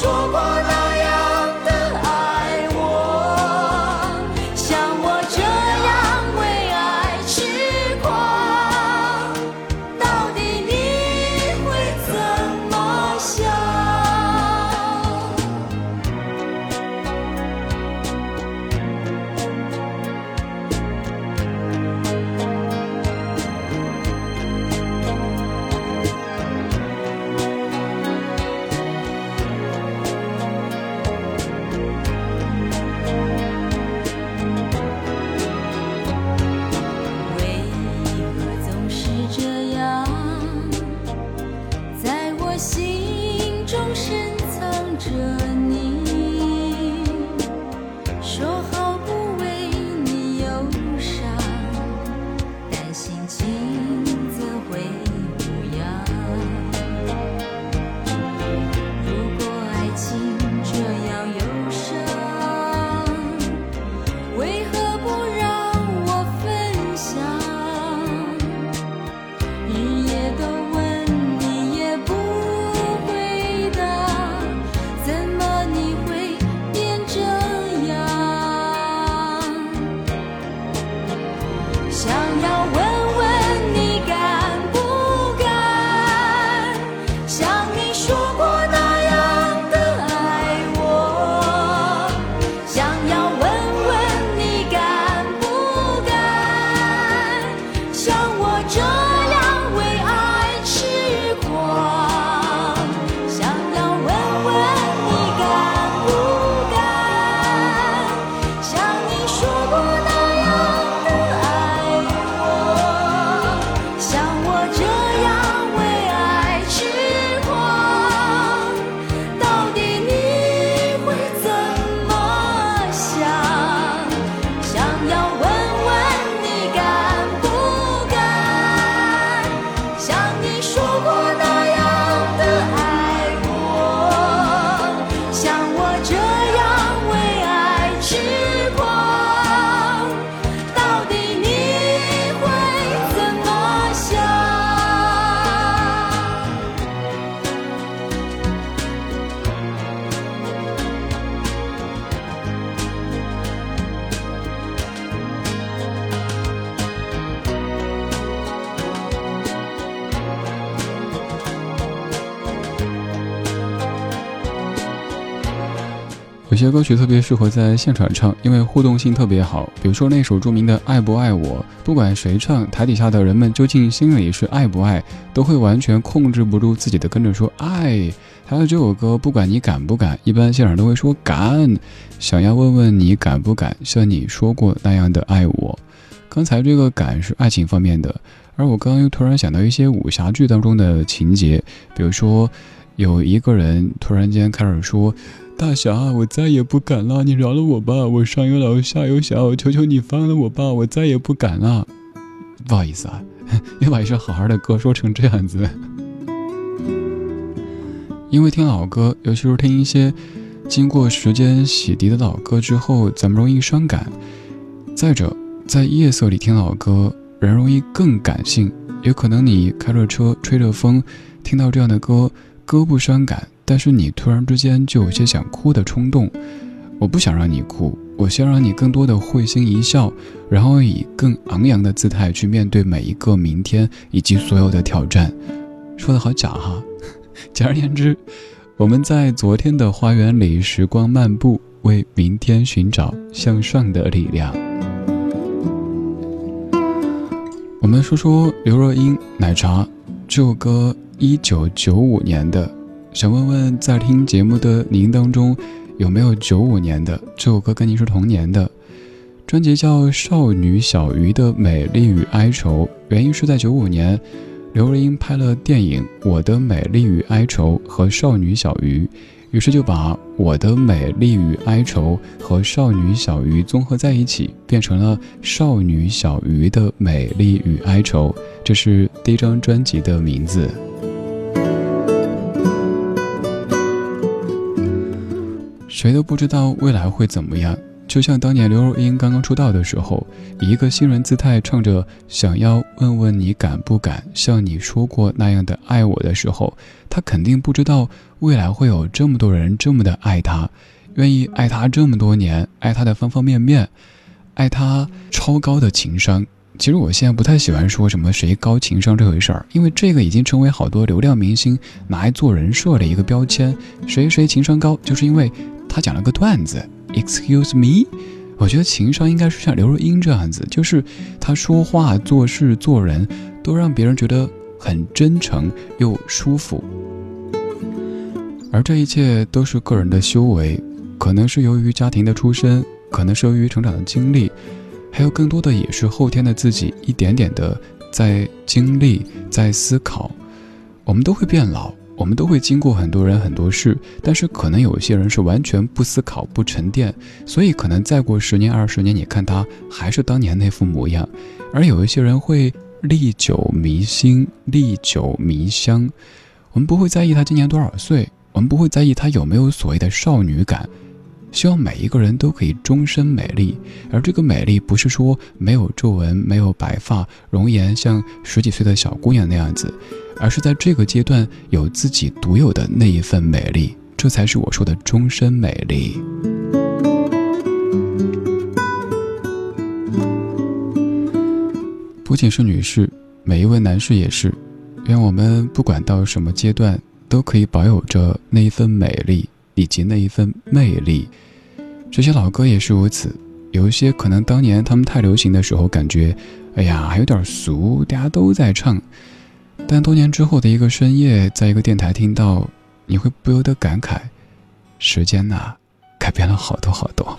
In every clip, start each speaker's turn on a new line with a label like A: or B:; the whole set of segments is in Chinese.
A: 说过些歌曲特别适合在现场唱，因为互动性特别好。比如说那首著名的《爱不爱我》，不管谁唱，台底下的人们究竟心里是爱不爱，都会完全控制不住自己的跟着说爱。还有这首歌，不管你敢不敢，一般现场都会说敢。想要问问你敢不敢像你说过那样的爱我？刚才这个敢是爱情方面的，而我刚刚又突然想到一些武侠剧当中的情节，比如说有一个人突然间开始说。大侠，我再也不敢了，你饶了我吧！我上有老下有小，求求你放了我吧！我再也不敢了。不好意思啊，你把一首好好的歌说成这样子。因为听老歌，尤其是听一些经过时间洗涤的老歌之后，咱们容易伤感。再者，在夜色里听老歌，人容易更感性。有可能你开着车，吹着风，听到这样的歌，歌不伤感。但是你突然之间就有些想哭的冲动，我不想让你哭，我想让你更多的会心一笑，然后以更昂扬的姿态去面对每一个明天以及所有的挑战。说的好假哈，简而言之，我们在昨天的花园里时光漫步，为明天寻找向上的力量。我们说说刘若英《奶茶》这首歌，一九九五年的。想问问，在听节目的您当中，有没有九五年的这首歌跟您是同年的？专辑叫《少女小鱼的美丽与哀愁》，原因是在九五年，刘若英拍了电影《我的美丽与哀愁》和《少女小鱼》，于是就把《我的美丽与哀愁》和《少女小鱼》综合在一起，变成了《少女小鱼的美丽与哀愁》，这是第一张专辑的名字。谁都不知道未来会怎么样，就像当年刘若英刚刚出道的时候，以一个新人姿态唱着“想要问问你敢不敢像你说过那样的爱我”的时候，她肯定不知道未来会有这么多人这么的爱她，愿意爱她这么多年，爱她的方方面面，爱她超高的情商。其实我现在不太喜欢说什么谁高情商这回事儿，因为这个已经成为好多流量明星拿来做人设的一个标签。谁谁情商高，就是因为他讲了个段子。Excuse me，我觉得情商应该是像刘若英这样子，就是他说话、做事、做人都让别人觉得很真诚又舒服。而这一切都是个人的修为，可能是由于家庭的出身，可能是由于成长的经历。还有更多的也是后天的自己一点点的在经历，在思考。我们都会变老，我们都会经过很多人很多事，但是可能有一些人是完全不思考不沉淀，所以可能再过十年二十年，你看他还是当年那副模样。而有一些人会历久弥新，历久弥香。我们不会在意他今年多少岁，我们不会在意他有没有所谓的少女感。希望每一个人都可以终身美丽，而这个美丽不是说没有皱纹、没有白发、容颜像十几岁的小姑娘那样子，而是在这个阶段有自己独有的那一份美丽，这才是我说的终身美丽。不仅是女士，每一位男士也是。愿我们不管到什么阶段，都可以保有着那一份美丽。以及那一份魅力，这些老歌也是如此。有一些可能当年他们太流行的时候，感觉，哎呀，还有点俗，大家都在唱。但多年之后的一个深夜，在一个电台听到，你会不由得感慨：时间呐，改变了好多好多。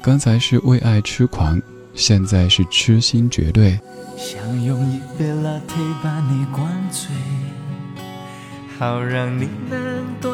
A: 刚才是为爱痴狂，现在是痴心绝对。
B: 想用一杯 latte 把你灌醉。好让你能多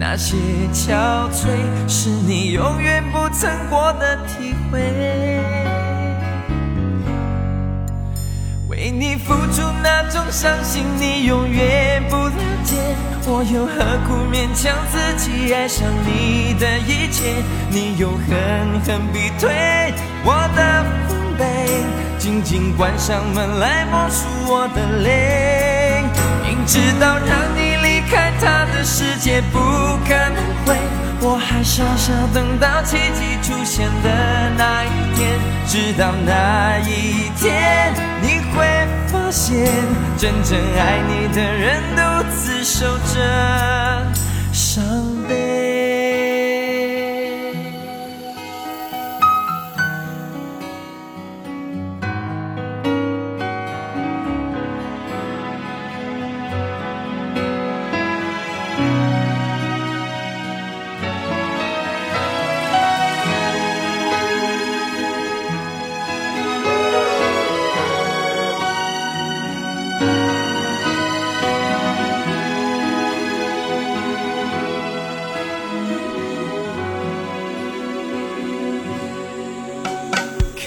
B: 那些憔悴，是你永远不曾过的体会。为你付出那种伤心，你永远不了解。我又何苦勉强自己爱上你的一切？你又狠狠逼退我的防备，紧紧关上门来默数我的泪。明知道让你开他的世界不可能会，我还傻傻等到奇迹出现的那一天。直到那一天，你会发现，真正爱你的人独自守着伤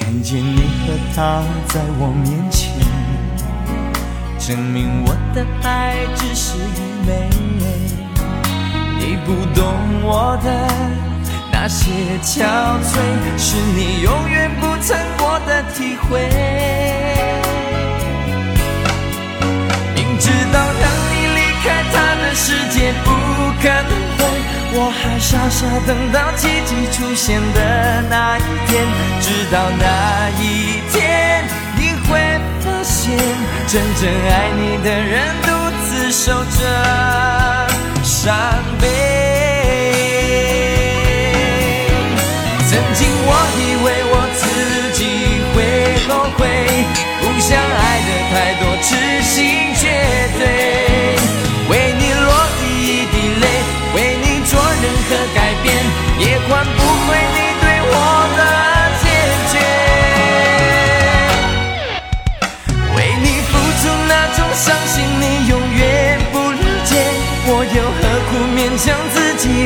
B: 看见你和他在我面前，证明我的爱只是愚昧。你不懂我的那些憔悴，是你永远不曾过的体会。明知道让你离开他的世界不可能。我还傻傻等到奇迹出现的那一天，直到那一天，你会发现，真正爱你的人独自守着伤悲。曾经我以为我自己会后悔，不想爱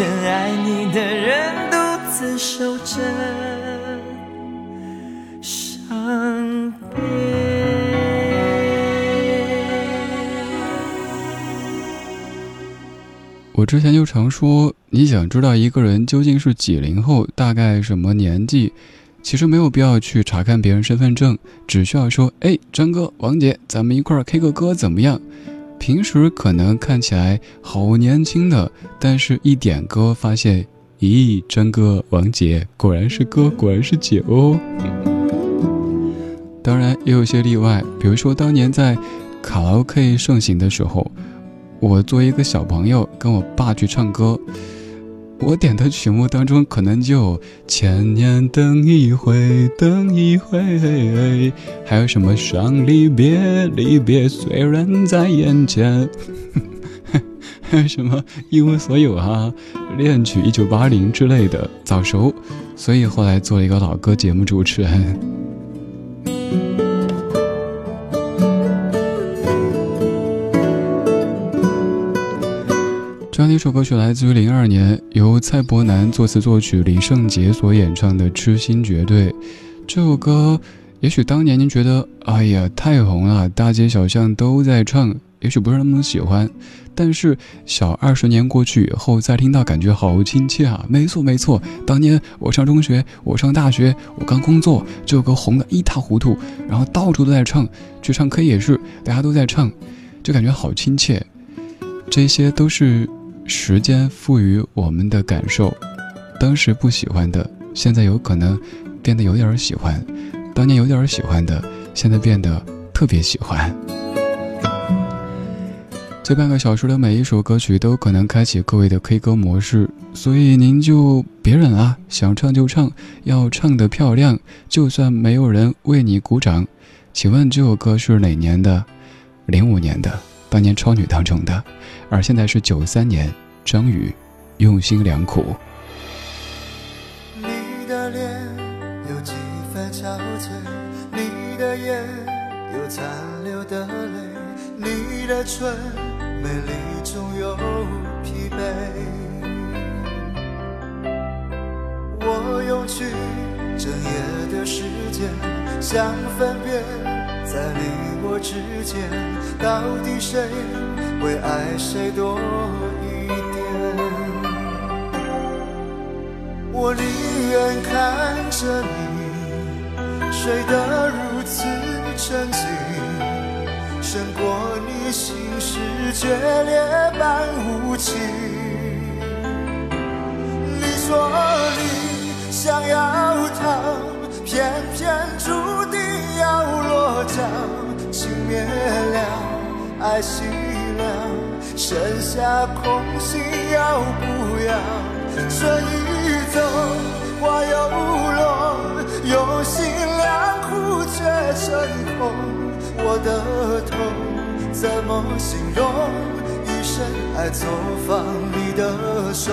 B: 真爱你的人独自守着。
A: 我之前就常说，你想知道一个人究竟是几零后，大概什么年纪，其实没有必要去查看别人身份证，只需要说：“哎，张哥、王姐，咱们一块儿 K 个歌怎么样？”平时可能看起来好年轻的，但是一点歌发现，咦，真哥、王杰果然是哥，果然是姐哦。当然也有些例外，比如说当年在卡拉 OK 盛行的时候。我作为一个小朋友，跟我爸去唱歌，我点的曲目当中可能就《千年等一回，等一回》，还有什么伤离别，离别虽然在眼前，还有什么一无所有啊，恋曲一九八零之类的，早熟，所以后来做了一个老歌节目主持人。这样的一首歌曲来自于零二年由蔡伯南作词作曲，李圣杰所演唱的《痴心绝对》。这首歌也许当年您觉得哎呀太红了，大街小巷都在唱，也许不是那么喜欢。但是小二十年过去以后再听到，感觉好亲切啊！没错没错，当年我上中学，我上大学，我刚工作，这首歌红的一塌糊涂，然后到处都在唱，去唱 K 也是，大家都在唱，就感觉好亲切。这些都是。时间赋予我们的感受，当时不喜欢的，现在有可能变得有点喜欢；当年有点喜欢的，现在变得特别喜欢。这半个小时的每一首歌曲都可能开启各位的 K 歌模式，所以您就别忍了，想唱就唱，要唱得漂亮，就算没有人为你鼓掌。请问这首歌是哪年的？零五年的。当年超女当中的，而现在是九三年，张宇用心良苦。
C: 你的脸有几分憔悴，你的眼有残留的泪，你的唇美丽中有疲惫。我用去整夜的时间，想分辨。在你我之间，到底谁会爱谁多一点？我宁愿看着你睡得如此沉静，胜过你心事决裂般无情。你说你想要偏偏注定。要落脚，情灭了，爱熄了，剩下空心要不要？春已走，花又落，用心良苦却成空。我的痛怎么形容？一生爱错放你的手。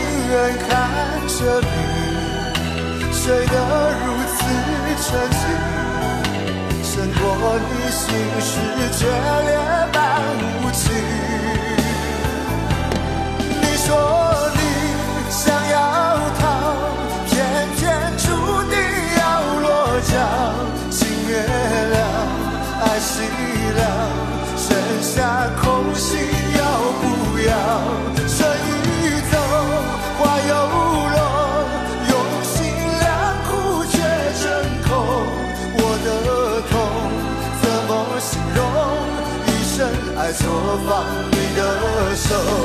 C: 远看着你。睡得如此沉静，胜过你心事决裂般无情。你说的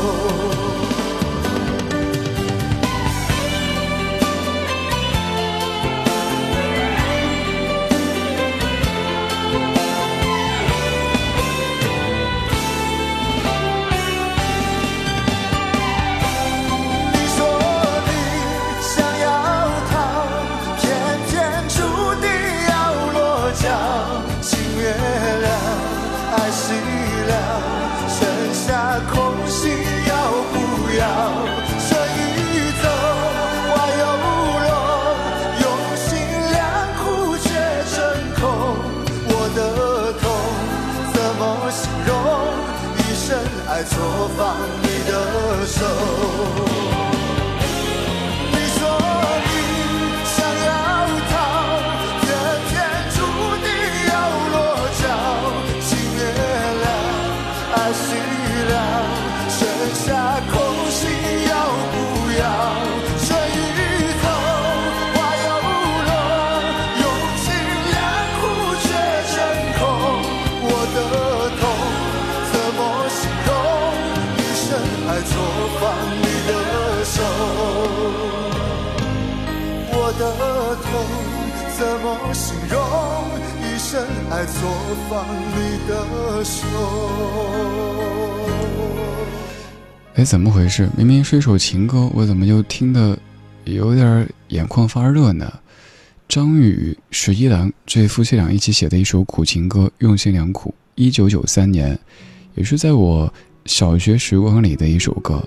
C: 形容一生爱错放你的手。
A: 哎，怎么回事？明明是一首情歌，我怎么就听得有点眼眶发热呢？张宇、十一郎这夫妻俩一起写的一首苦情歌，用心良苦。一九九三年，也是在我小学时光里的一首歌。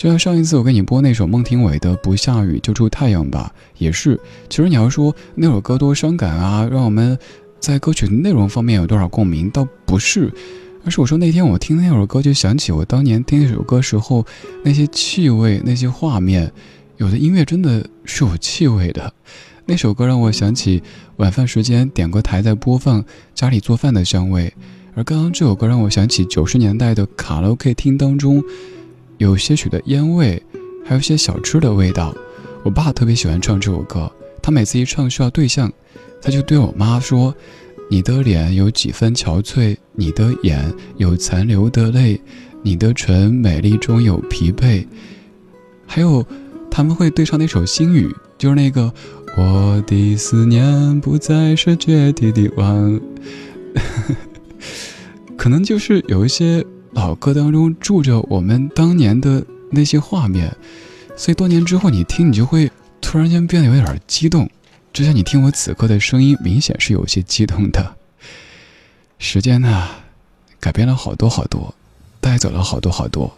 A: 就像上一次我给你播那首孟庭苇的《不下雨就出太阳吧》，也是。其实你要说那首歌多伤感啊，让我们在歌曲内容方面有多少共鸣，倒不是。而是我说那天我听那首歌，就想起我当年听那首歌时候那些气味、那些画面。有的音乐真的是有气味的。那首歌让我想起晚饭时间点个台在播放家里做饭的香味，而刚刚这首歌让我想起九十年代的卡拉 OK 厅当中。有些许的烟味，
D: 还有些小吃的味道。我爸特别喜欢唱这首歌，他每次一唱需要对象，他就对我妈说：“你的脸有几分憔悴，你的眼有残留的泪，你的唇美丽中有疲惫。”还有，他们会对唱那首《心语》，就是那个“我的思念不再是决堤的湾”，可能就是有一些老歌当中住着我们当年的那些画面。所以多年之后，你听，你就会突然间变得有点激动，就像你听我此刻的声音，明显是有些激动的。时间呢，改变了好多好多，带走了好多好多。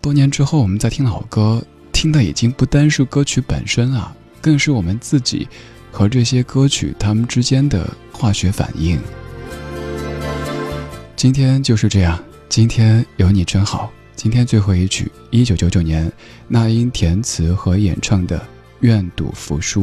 D: 多年之后，我们在听老歌，听的已经不单是歌曲本身啊，更是我们自己和这些歌曲它们之间的化学反应。今天就是这样，今天有你真好。今天最后一曲，一九九九年那英填词和演唱的《愿赌服输》。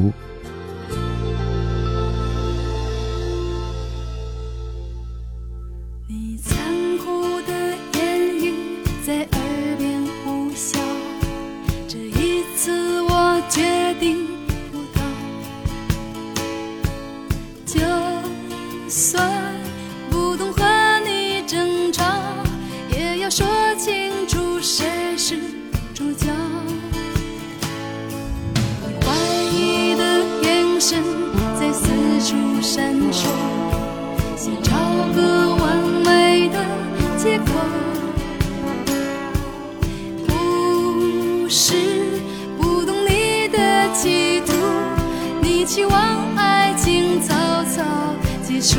D: 出山丘想找个完美的借口。不是不懂你的企图你期望爱情早早结束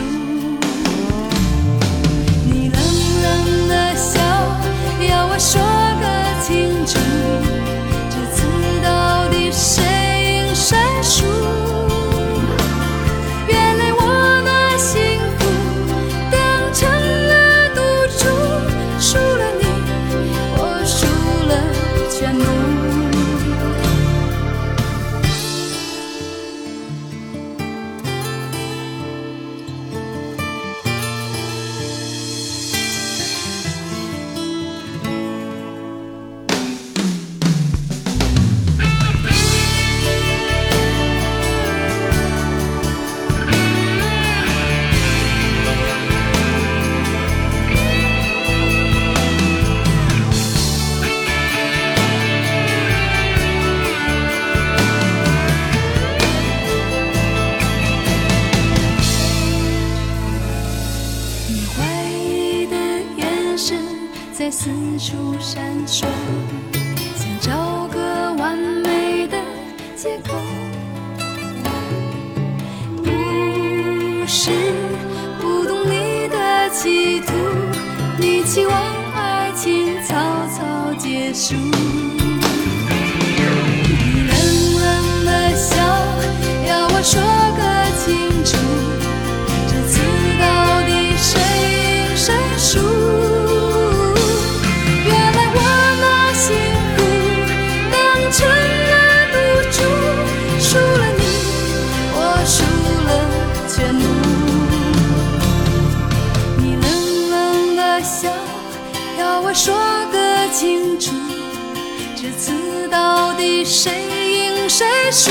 D: 四处闪烁，想找个完美的借口。不是不懂你的企图，你期望爱情草草结束。你冷冷的笑，要我说个清楚。到底谁赢谁输